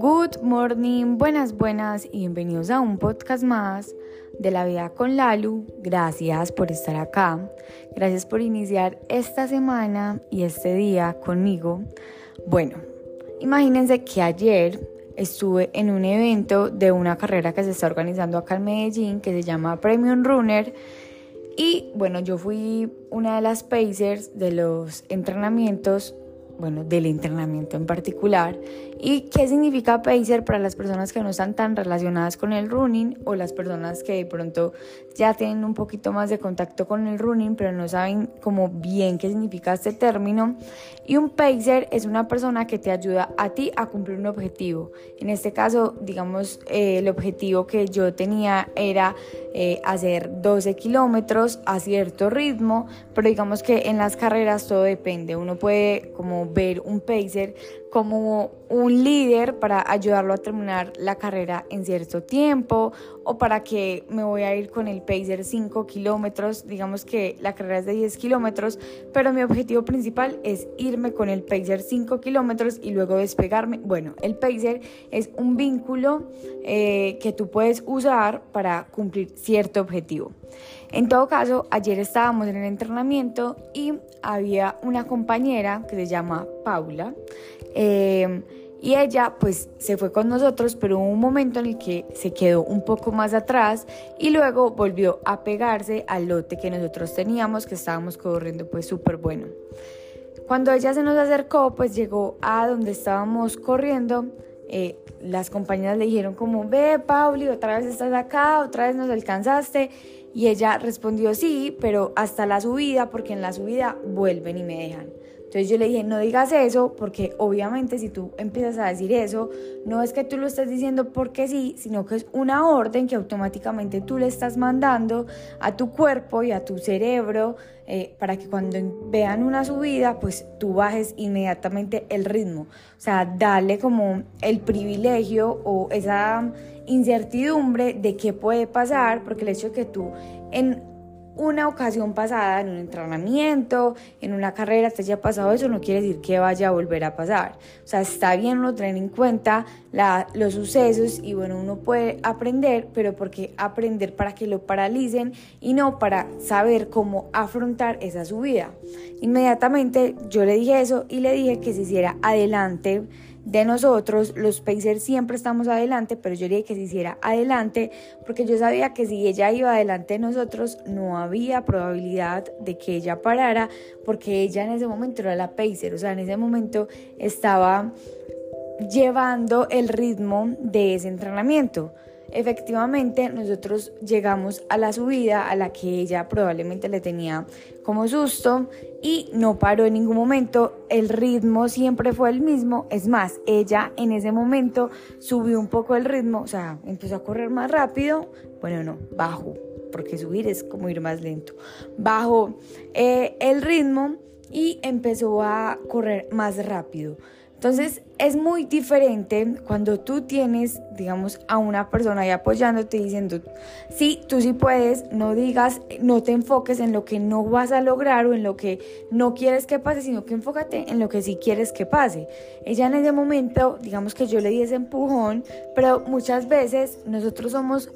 Good morning, buenas, buenas y bienvenidos a un podcast más de la vida con Lalu. Gracias por estar acá. Gracias por iniciar esta semana y este día conmigo. Bueno, imagínense que ayer estuve en un evento de una carrera que se está organizando acá en Medellín que se llama Premium Runner. Y bueno, yo fui una de las pacers de los entrenamientos bueno, del entrenamiento en particular. ¿Y qué significa pacer para las personas que no están tan relacionadas con el running o las personas que de pronto ya tienen un poquito más de contacto con el running pero no saben como bien qué significa este término? Y un pacer es una persona que te ayuda a ti a cumplir un objetivo. En este caso, digamos, eh, el objetivo que yo tenía era eh, hacer 12 kilómetros a cierto ritmo, pero digamos que en las carreras todo depende. Uno puede como ver un pacer como un líder para ayudarlo a terminar la carrera en cierto tiempo o para que me voy a ir con el pacer 5 kilómetros, digamos que la carrera es de 10 kilómetros, pero mi objetivo principal es irme con el pacer 5 kilómetros y luego despegarme. Bueno, el pacer es un vínculo eh, que tú puedes usar para cumplir cierto objetivo. En todo caso, ayer estábamos en el entrenamiento y había una compañera que se llama Paula. Eh, y ella pues se fue con nosotros, pero hubo un momento en el que se quedó un poco más atrás y luego volvió a pegarse al lote que nosotros teníamos, que estábamos corriendo pues súper bueno. Cuando ella se nos acercó, pues llegó a donde estábamos corriendo. Eh, las compañeras le dijeron como, ve Pauli, otra vez estás acá, otra vez nos alcanzaste. Y ella respondió sí, pero hasta la subida, porque en la subida vuelven y me dejan. Entonces yo le dije, no digas eso, porque obviamente si tú empiezas a decir eso, no es que tú lo estés diciendo porque sí, sino que es una orden que automáticamente tú le estás mandando a tu cuerpo y a tu cerebro eh, para que cuando vean una subida, pues tú bajes inmediatamente el ritmo. O sea, dale como el privilegio o esa incertidumbre de qué puede pasar, porque el hecho de que tú en una ocasión pasada, en un entrenamiento, en una carrera, te haya pasado eso, no quiere decir que vaya a volver a pasar. O sea, está bien uno tener en cuenta los sucesos y bueno, uno puede aprender, pero porque aprender para que lo paralicen y no para saber cómo afrontar esa subida. Inmediatamente yo le dije eso y le dije que se hiciera adelante de nosotros, los Pacers siempre estamos adelante, pero yo le dije que se hiciera adelante porque yo sabía que si ella iba adelante de nosotros no había probabilidad de que ella parara porque ella en ese momento era la Pacer, o sea, en ese momento estaba llevando el ritmo de ese entrenamiento. Efectivamente, nosotros llegamos a la subida a la que ella probablemente le tenía como susto y no paró en ningún momento. El ritmo siempre fue el mismo. Es más, ella en ese momento subió un poco el ritmo, o sea, empezó a correr más rápido. Bueno, no, bajo, porque subir es como ir más lento. Bajó eh, el ritmo y empezó a correr más rápido. Entonces es muy diferente cuando tú tienes, digamos, a una persona ahí apoyándote diciendo, sí, tú sí puedes, no digas, no te enfoques en lo que no vas a lograr o en lo que no quieres que pase, sino que enfócate en lo que sí quieres que pase. Ella en ese momento, digamos que yo le di ese empujón, pero muchas veces nosotros somos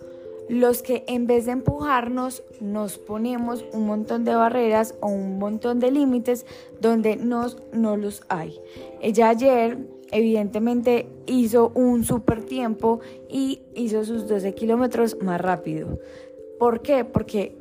los que en vez de empujarnos nos ponemos un montón de barreras o un montón de límites donde nos, no los hay. Ella ayer evidentemente hizo un super tiempo y hizo sus 12 kilómetros más rápido. ¿Por qué? Porque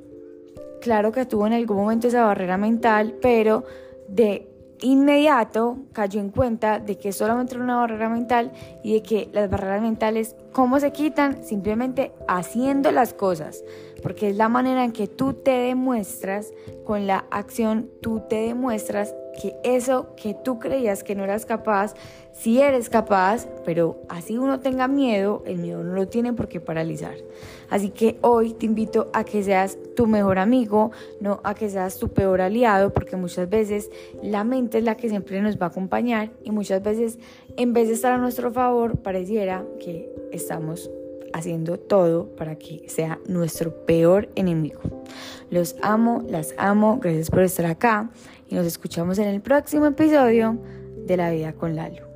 claro que tuvo en algún momento esa barrera mental, pero de inmediato cayó en cuenta de que solamente era una barrera mental y de que las barreras mentales, ¿cómo se quitan? Simplemente haciendo las cosas, porque es la manera en que tú te demuestras, con la acción tú te demuestras que eso que tú creías que no eras capaz, si eres capaz, pero así uno tenga miedo, el miedo no lo tiene por qué paralizar. Así que hoy te invito a que seas tu mejor amigo, no a que seas tu peor aliado, porque muchas veces la mente es la que siempre nos va a acompañar y muchas veces en vez de estar a nuestro favor, pareciera que estamos haciendo todo para que sea nuestro peor enemigo. Los amo, las amo, gracias por estar acá y nos escuchamos en el próximo episodio de La Vida con Lalu.